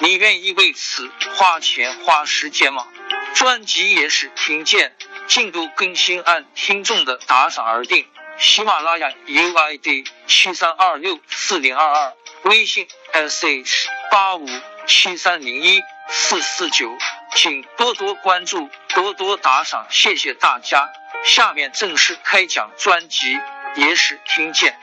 你愿意为此花钱花时间吗？专辑也是听见。进度更新按听众的打赏而定。喜马拉雅 UID 七三二六四零二二，微信 sh 八五七三零一四四九，请多多关注，多多打赏，谢谢大家。下面正式开讲专辑《野史听见》。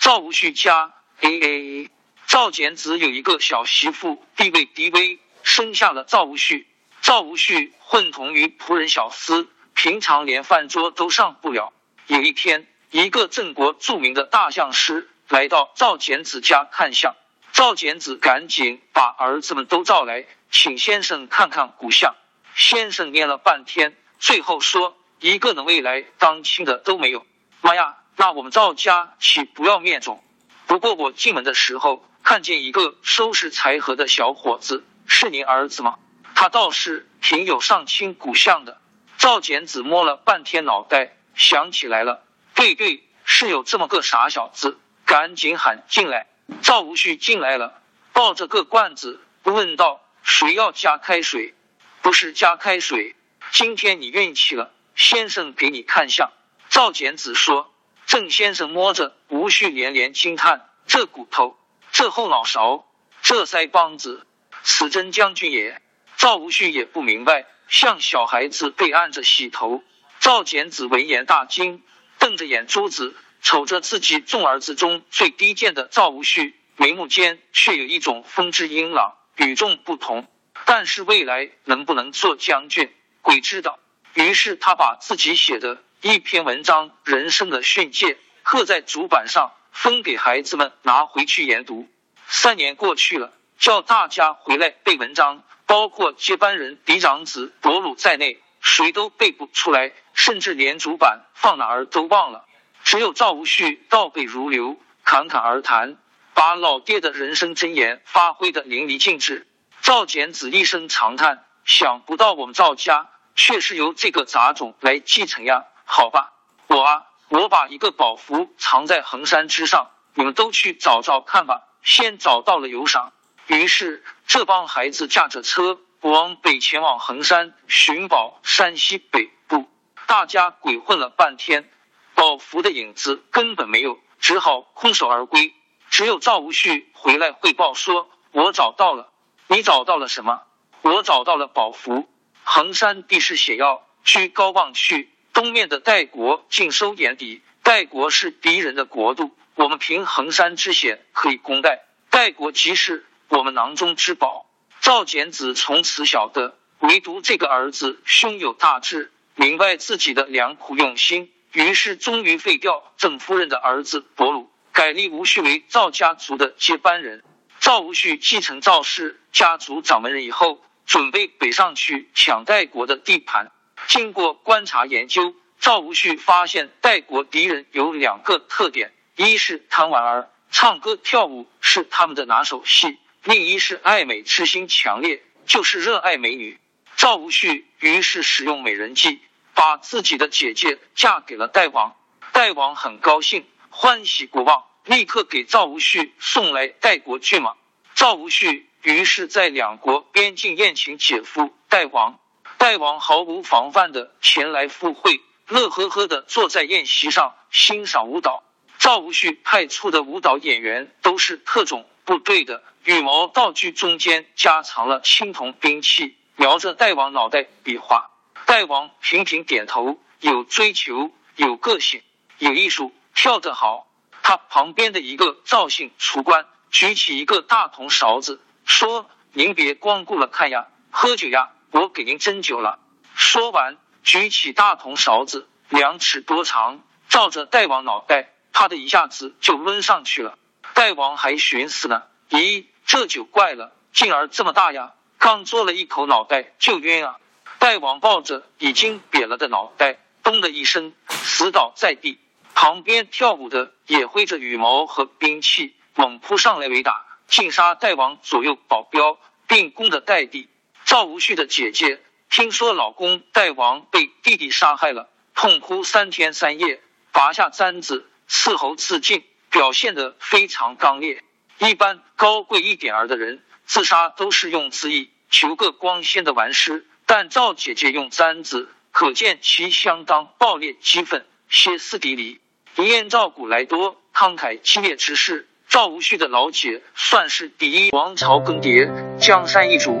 赵无旭家 A A，赵简子有一个小媳妇，地位低微，生下了赵无恤。赵无恤混同于仆人小厮，平常连饭桌都上不了。有一天，一个郑国著名的大相师来到赵简子家看相，赵简子赶紧把儿子们都召来，请先生看看古相。先生念了半天，最后说：“一个能未来当亲的都没有。”妈呀，那我们赵家岂不要灭种？不过我进门的时候看见一个收拾柴禾的小伙子，是您儿子吗？他倒是挺有上清古相的。赵简子摸了半天脑袋，想起来了，对对，是有这么个傻小子，赶紧喊进来。赵无恤进来了，抱着个罐子，问道：“谁要加开水？”“不是加开水，今天你运气了，先生给你看相。”赵简子说。郑先生摸着无恤，连连惊叹：“这骨头，这后脑勺，这腮帮子，此真将军也。”赵无恤也不明白，像小孩子被按着洗头。赵简子闻言大惊，瞪着眼珠子瞅着自己众儿子中最低贱的赵无恤，眉目间却有一种风致英朗、与众不同。但是未来能不能做将军，鬼知道。于是他把自己写的一篇文章《人生的训诫》刻在竹板上，分给孩子们拿回去研读。三年过去了，叫大家回来背文章。包括接班人嫡长子伯鲁在内，谁都背不出来，甚至连主板放哪儿都忘了。只有赵无旭倒背如流，侃侃而谈，把老爹的人生箴言发挥的淋漓尽致。赵简子一声长叹，想不到我们赵家却是由这个杂种来继承呀！好吧，我啊，我把一个宝符藏在衡山之上，你们都去找找看吧。先找到了有赏。于是，这帮孩子驾着车往北前往衡山寻宝。山西北部，大家鬼混了半天，宝符的影子根本没有，只好空手而归。只有赵无恤回来汇报说：“我找到了。”你找到了什么？我找到了宝符。衡山地势险要，居高望去，东面的代国尽收眼底。代国是敌人的国度，我们凭衡山之险可以攻代。代国即是。我们囊中之宝，赵简子从此晓得，唯独这个儿子胸有大志，明白自己的良苦用心，于是终于废掉郑夫人的儿子伯鲁，改立无恤为赵家族的接班人。赵无恤继承赵氏家族掌门人以后，准备北上去抢代国的地盘。经过观察研究，赵无恤发现代国敌人有两个特点：一是贪玩儿，唱歌跳舞是他们的拿手戏。另一是爱美之心强烈，就是热爱美女。赵无恤于是使用美人计，把自己的姐姐嫁给了代王。代王很高兴，欢喜过望，立刻给赵无恤送来代国骏马。赵无恤于是在两国边境宴请姐夫代王。代王毫无防范的前来赴会，乐呵呵的坐在宴席上欣赏舞蹈。赵无恤派出的舞蹈演员都是特种。部队的羽毛道具中间加藏了青铜兵器，瞄着代王脑袋比划。代王频频点头，有追求，有个性，有艺术，跳得好。他旁边的一个赵姓厨官举起一个大铜勺子，说：“您别光顾了看呀，喝酒呀，我给您斟酒了。”说完，举起大铜勺子，两尺多长，照着代王脑袋，啪的一下子就抡上去了。代王还寻思呢，咦，这酒怪了，劲儿这么大呀！刚嘬了一口，脑袋就晕啊。代王抱着已经瘪了的脑袋，咚的一声死倒在地。旁边跳舞的也挥着羽毛和兵器，猛扑上来围打，尽杀代王左右保镖，并攻的代地。赵无恤的姐姐听说老公代王被弟弟杀害了，痛哭三天三夜，拔下簪子伺候自尽，表现得非常刚烈。一般高贵一点儿的人自杀都是用自缢，求个光鲜的完尸。但赵姐姐用簪子，可见其相当暴烈激愤、歇斯底里。一念赵古来多慷慨激烈之事，赵无恤的老姐算是第一。王朝更迭，江山易主，